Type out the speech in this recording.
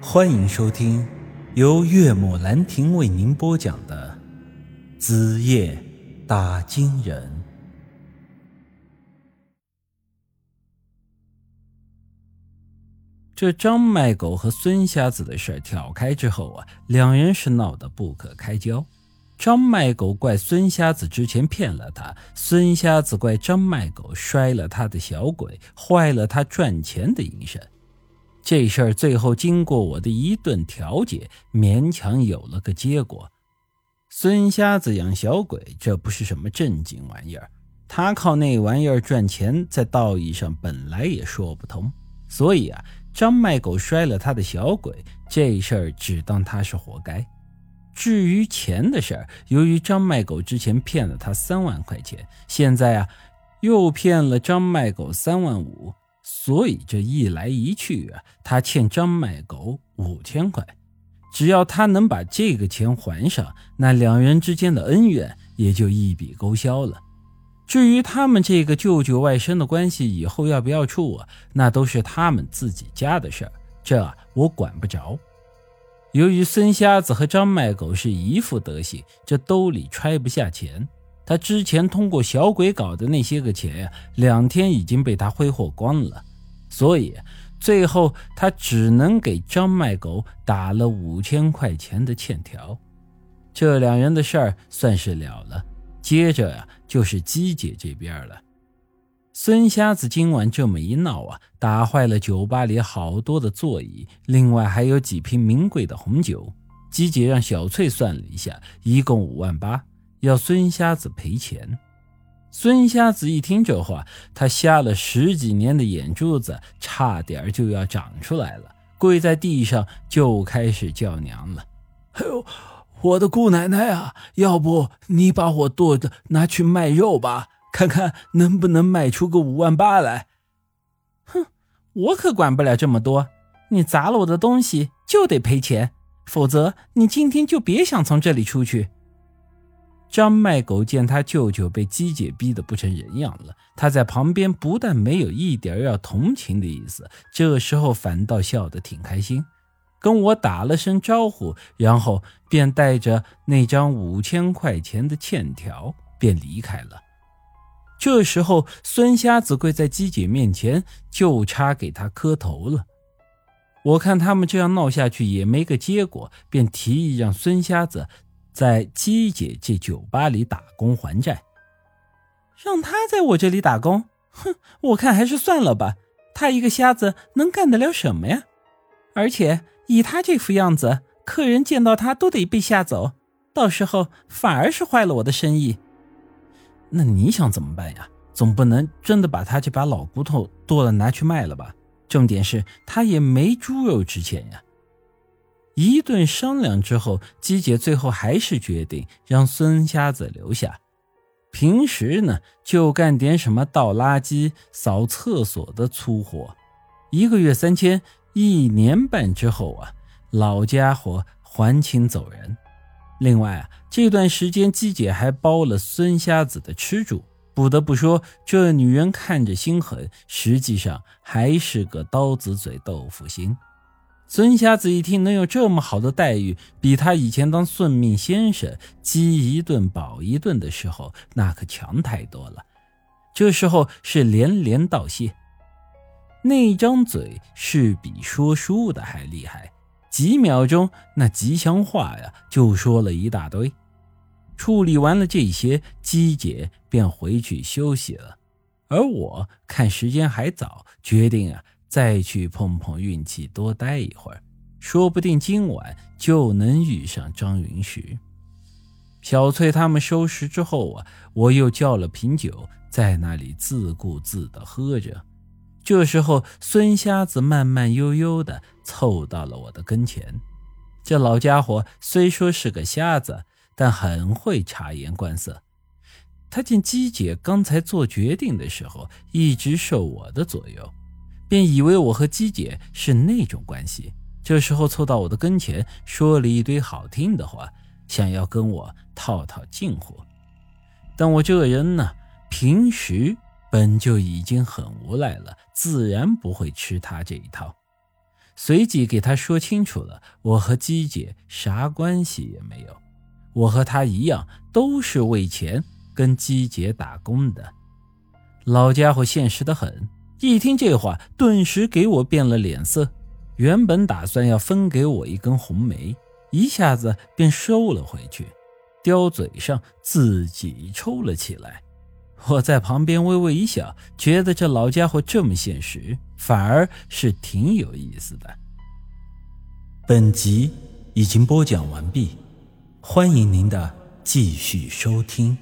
欢迎收听由岳母兰亭为您播讲的《子夜打金人》。这张卖狗和孙瞎子的事儿挑开之后啊，两人是闹得不可开交。张卖狗怪孙瞎子之前骗了他，孙瞎子怪张卖狗摔了他的小鬼，坏了他赚钱的营生。这事儿最后经过我的一顿调解，勉强有了个结果。孙瞎子养小鬼，这不是什么正经玩意儿，他靠那玩意儿赚钱，在道义上本来也说不通。所以啊，张卖狗摔了他的小鬼，这事儿只当他是活该。至于钱的事儿，由于张卖狗之前骗了他三万块钱，现在啊，又骗了张卖狗三万五。所以这一来一去啊，他欠张卖狗五千块，只要他能把这个钱还上，那两人之间的恩怨也就一笔勾销了。至于他们这个舅舅外甥的关系以后要不要处啊，那都是他们自己家的事儿，这我管不着。由于孙瞎子和张卖狗是一副德行，这兜里揣不下钱。他之前通过小鬼搞的那些个钱呀，两天已经被他挥霍光了，所以最后他只能给张卖狗打了五千块钱的欠条。这两人的事儿算是了了。接着呀，就是姬姐这边了。孙瞎子今晚这么一闹啊，打坏了酒吧里好多的座椅，另外还有几瓶名贵的红酒。姬姐让小翠算了一下，一共五万八。要孙瞎子赔钱，孙瞎子一听这话，他瞎了十几年的眼珠子差点就要长出来了，跪在地上就开始叫娘了：“哎呦，我的姑奶奶啊，要不你把我剁的拿去卖肉吧，看看能不能卖出个五万八来。”哼，我可管不了这么多，你砸了我的东西就得赔钱，否则你今天就别想从这里出去。张卖狗见他舅舅被鸡姐逼得不成人样了，他在旁边不但没有一点要同情的意思，这时候反倒笑得挺开心，跟我打了声招呼，然后便带着那张五千块钱的欠条便离开了。这时候，孙瞎子跪在鸡姐面前，就差给他磕头了。我看他们这样闹下去也没个结果，便提议让孙瞎子。在姬姐这酒吧里打工还债，让他在我这里打工，哼，我看还是算了吧。他一个瞎子能干得了什么呀？而且以他这副样子，客人见到他都得被吓走，到时候反而是坏了我的生意。那你想怎么办呀？总不能真的把他这把老骨头剁了拿去卖了吧？重点是他也没猪肉值钱呀。一顿商量之后，姬姐最后还是决定让孙瞎子留下。平时呢，就干点什么倒垃圾、扫厕所的粗活，一个月三千，一年半之后啊，老家伙还清走人。另外啊，这段时间姬姐还包了孙瞎子的吃住。不得不说，这女人看着心狠，实际上还是个刀子嘴豆腐心。孙瞎子一听能有这么好的待遇，比他以前当算命先生饥一顿饱一顿的时候那可强太多了。这时候是连连道谢，那张嘴是比说书的还厉害，几秒钟那吉祥话呀就说了一大堆。处理完了这些，姬姐便回去休息了，而我看时间还早，决定啊。再去碰碰运气，多待一会儿，说不定今晚就能遇上张云石。小翠他们收拾之后啊，我又叫了瓶酒，在那里自顾自地喝着。这时候，孙瞎子慢慢悠悠地凑到了我的跟前。这老家伙虽说是个瞎子，但很会察言观色。他见姬姐刚才做决定的时候，一直受我的左右。便以为我和姬姐是那种关系，这时候凑到我的跟前，说了一堆好听的话，想要跟我套套近乎。但我这个人呢，平时本就已经很无赖了，自然不会吃他这一套。随即给他说清楚了，我和姬姐啥关系也没有，我和他一样都是为钱跟姬姐打工的。老家伙现实的很，一听这话，顿时给我变了脸色。原本打算要分给我一根红梅，一下子便收了回去，叼嘴上自己抽了起来。我在旁边微微一笑，觉得这老家伙这么现实，反而是挺有意思的。本集已经播讲完毕，欢迎您的继续收听。